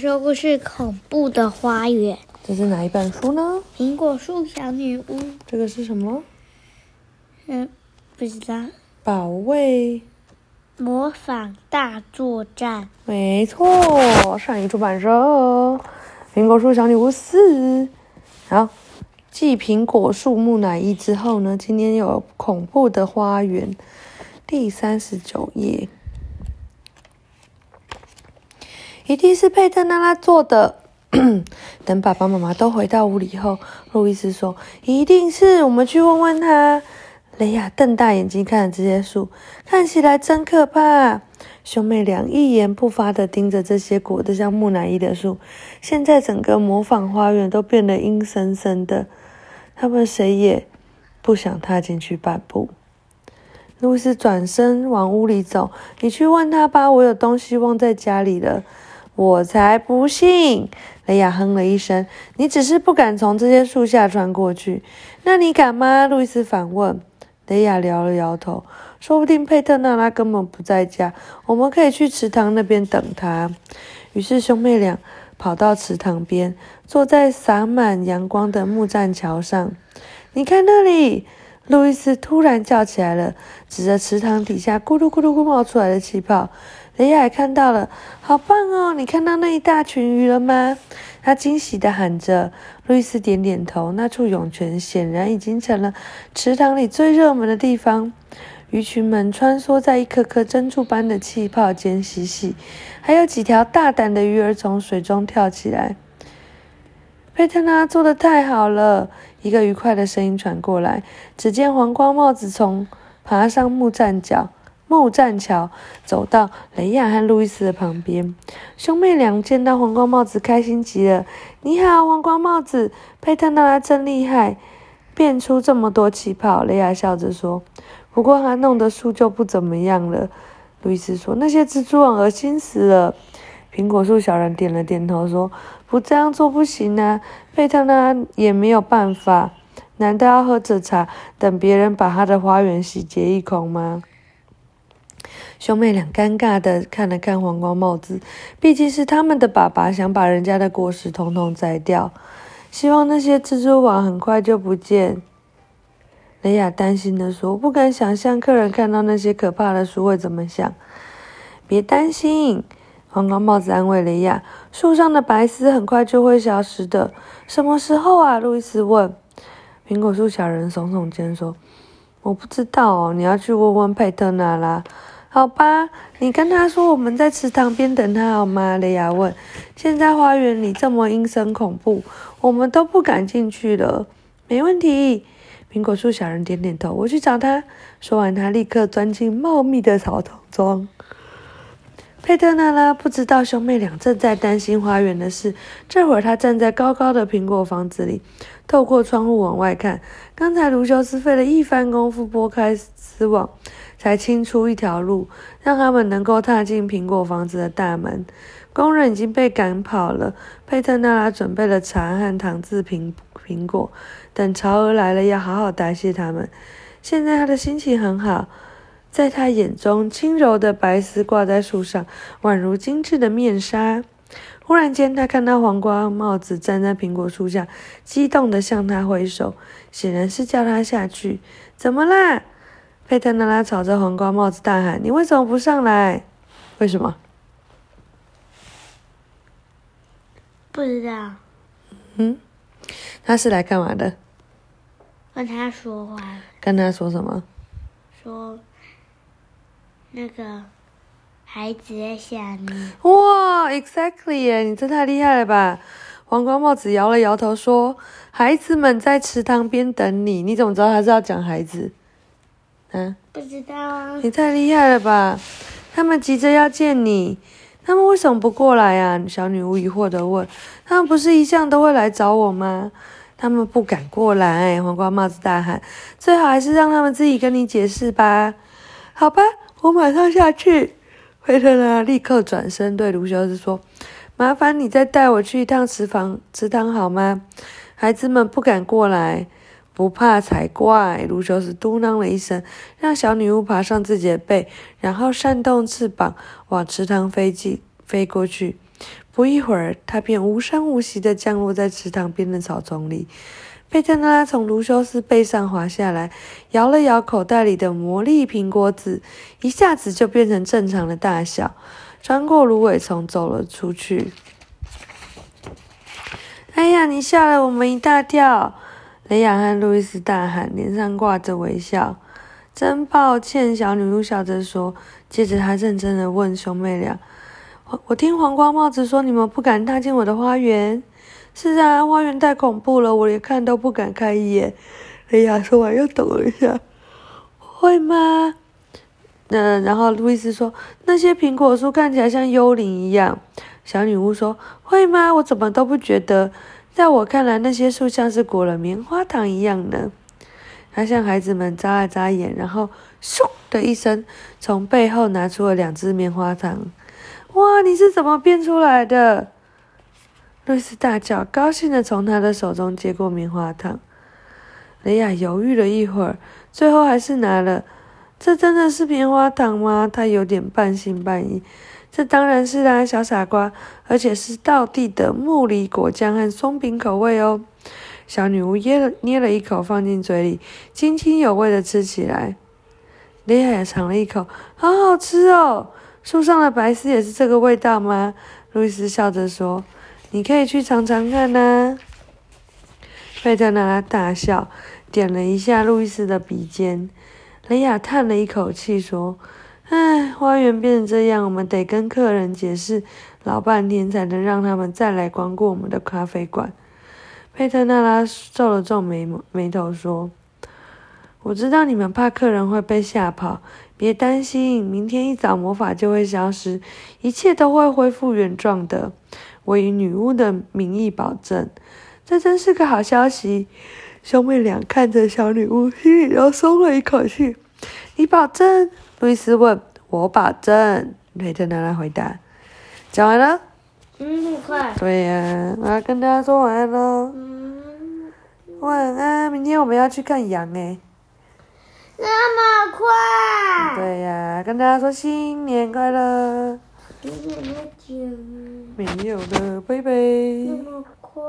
说故事《恐怖的花园》。这是哪一本书呢？苹果树小女巫。这个是什么？嗯，不知道。保卫模仿大作战。没错，上一出版社《苹果树小女巫四》。好，继苹果树木乃伊之后呢，今天有恐怖的花园，第三十九页。一定是佩特娜拉做的。等爸爸妈妈都回到屋里后，路易斯说：“一定是，我们去问问他。”雷亚瞪大眼睛看着这些树，看起来真可怕。兄妹俩一言不发地盯着这些裹得像木乃伊的树。现在整个模仿花园都变得阴森森的，他们谁也不想踏进去半步。路易斯转身往屋里走：“你去问他吧，我有东西忘在家里了。”我才不信！雷亚哼了一声。你只是不敢从这些树下穿过去，那你敢吗？路易斯反问。雷亚摇了摇头。说不定佩特娜拉根本不在家，我们可以去池塘那边等她。于是兄妹俩跑到池塘边，坐在洒满阳光的木栈桥上。你看那里！路易斯突然叫起来了，指着池塘底下咕噜咕噜咕冒出来的气泡。雷亚也看到了，好棒哦！你看到那一大群鱼了吗？他惊喜地喊着。路易斯点点头。那处涌泉显然已经成了池塘里最热门的地方。鱼群们穿梭在一颗颗珍珠般的气泡间嬉戏，还有几条大胆的鱼儿从水中跳起来。佩特拉做的太好了！一个愉快的声音传过来。只见黄光帽子从爬上木栈脚。木栈桥走到雷亚和路易斯的旁边，兄妹俩见到黄光帽子，开心极了。你好，黄光帽子，佩特娜拉真厉害，变出这么多气泡。雷亚笑着说：“不过他弄的树就不怎么样了。”路易斯说：“那些蜘蛛网恶心死了。”苹果树小人点了点头，说：“不这样做不行啊，佩特娜也没有办法。难道要喝着茶，等别人把他的花园洗劫一空吗？”兄妹俩尴尬的看了看黄光帽子，毕竟是他们的爸爸想把人家的果实统统摘掉，希望那些蜘蛛网很快就不见。雷亚担心的说：“不敢想象客人看到那些可怕的书会怎么想。”别担心，黄光帽子安慰雷亚：“树上的白丝很快就会消失的。”什么时候啊？路易斯问。苹果树小人耸耸肩说：“我不知道哦，你要去问问佩特娜拉。”好吧，你跟他说我们在池塘边等他好吗？雷亚问。现在花园里这么阴森恐怖，我们都不敢进去了。没问题，苹果树小人点点头。我去找他。说完，他立刻钻进茂密的草丛中。佩特娜拉不知道兄妹俩正在担心花园的事。这会儿，他站在高高的苹果房子里，透过窗户往外看。刚才卢修斯费了一番功夫拨开丝网。才清出一条路，让他们能够踏进苹果房子的大门。工人已经被赶跑了。佩特纳拉准备了茶和糖渍苹苹果，等潮儿来了，要好好答谢他们。现在他的心情很好，在他眼中，轻柔的白丝挂在树上，宛如精致的面纱。忽然间，他看到黄瓜帽子站在苹果树下，激动地向他挥手，显然是叫他下去。怎么啦？佩特娜拉朝着黄瓜帽子大喊：“你为什么不上来？为什么？”不知道。嗯，他是来干嘛的？跟他说话。跟他说什么？说那个孩子在下面。哇，exactly 耶！你这太厉害了吧？黄瓜帽子摇了摇头说：“孩子们在池塘边等你。你怎么知道他是要讲孩子？”嗯，不知道啊！你太厉害了吧！他们急着要见你，他们为什么不过来啊？小女巫疑惑的问。他们不是一向都会来找我吗？他们不敢过来！黄瓜帽子大喊。最好还是让他们自己跟你解释吧。好吧，我马上下去。惠特拉立刻转身对卢修斯说：“麻烦你再带我去一趟池塘，池塘好吗？孩子们不敢过来。”不怕才怪！卢修斯嘟囔了一声，让小女巫爬上自己的背，然后扇动翅膀往池塘飞进飞过去。不一会儿，她便无声无息地降落在池塘边的草丛里。佩特拉从卢修斯背上滑下来，摇了摇口袋里的魔力苹果籽，一下子就变成正常的大小，穿过芦苇丛走了出去。哎呀，你吓了我们一大跳！雷亚和路易斯大喊，脸上挂着微笑。真抱歉，小女巫笑着说。接着，她认真的问兄妹俩：“我我听黄瓜帽子说，你们不敢踏进我的花园？”“是啊，花园太恐怖了，我连看都不敢看一眼。”雷亚说完又抖了一下。“会吗？”那然后路易斯说：“那些苹果树看起来像幽灵一样。”小女巫说：“会吗？我怎么都不觉得。在我看来，那些树像是裹了棉花糖一样呢。”他向孩子们眨了眨眼，然后咻的一声，从背后拿出了两只棉花糖。哇，你是怎么变出来的？露丝大叫，高兴的从他的手中接过棉花糖。雷亚犹豫了一会儿，最后还是拿了。这真的是棉花糖吗？他有点半信半疑。这当然是啦，小傻瓜，而且是道地的木梨果酱和松饼口味哦。小女巫捏了捏了一口，放进嘴里，津津有味的吃起来。雷亚也尝了一口，好好吃哦！树上的白丝也是这个味道吗？路易斯笑着说：“你可以去尝尝看呐。”费特娜拉大笑，点了一下路易斯的鼻尖。雷亚叹了一口气说：“唉，花园变成这样，我们得跟客人解释老半天，才能让他们再来光顾我们的咖啡馆。”佩特娜拉皱了皱眉眉头说：“我知道你们怕客人会被吓跑，别担心，明天一早魔法就会消失，一切都会恢复原状的。我以女巫的名义保证，这真是个好消息。”兄妹俩看着小女巫，心里都松了一口气。“你保证？”路易斯问。“我保证。”雷特娜拉回答。讲完了。嗯，很快。对呀，我要跟大家说晚安喽。嗯。晚安，明天我们要去看羊诶。那么快？对呀，跟大家说新年快乐。新年快乐。没有了，拜拜。那么快。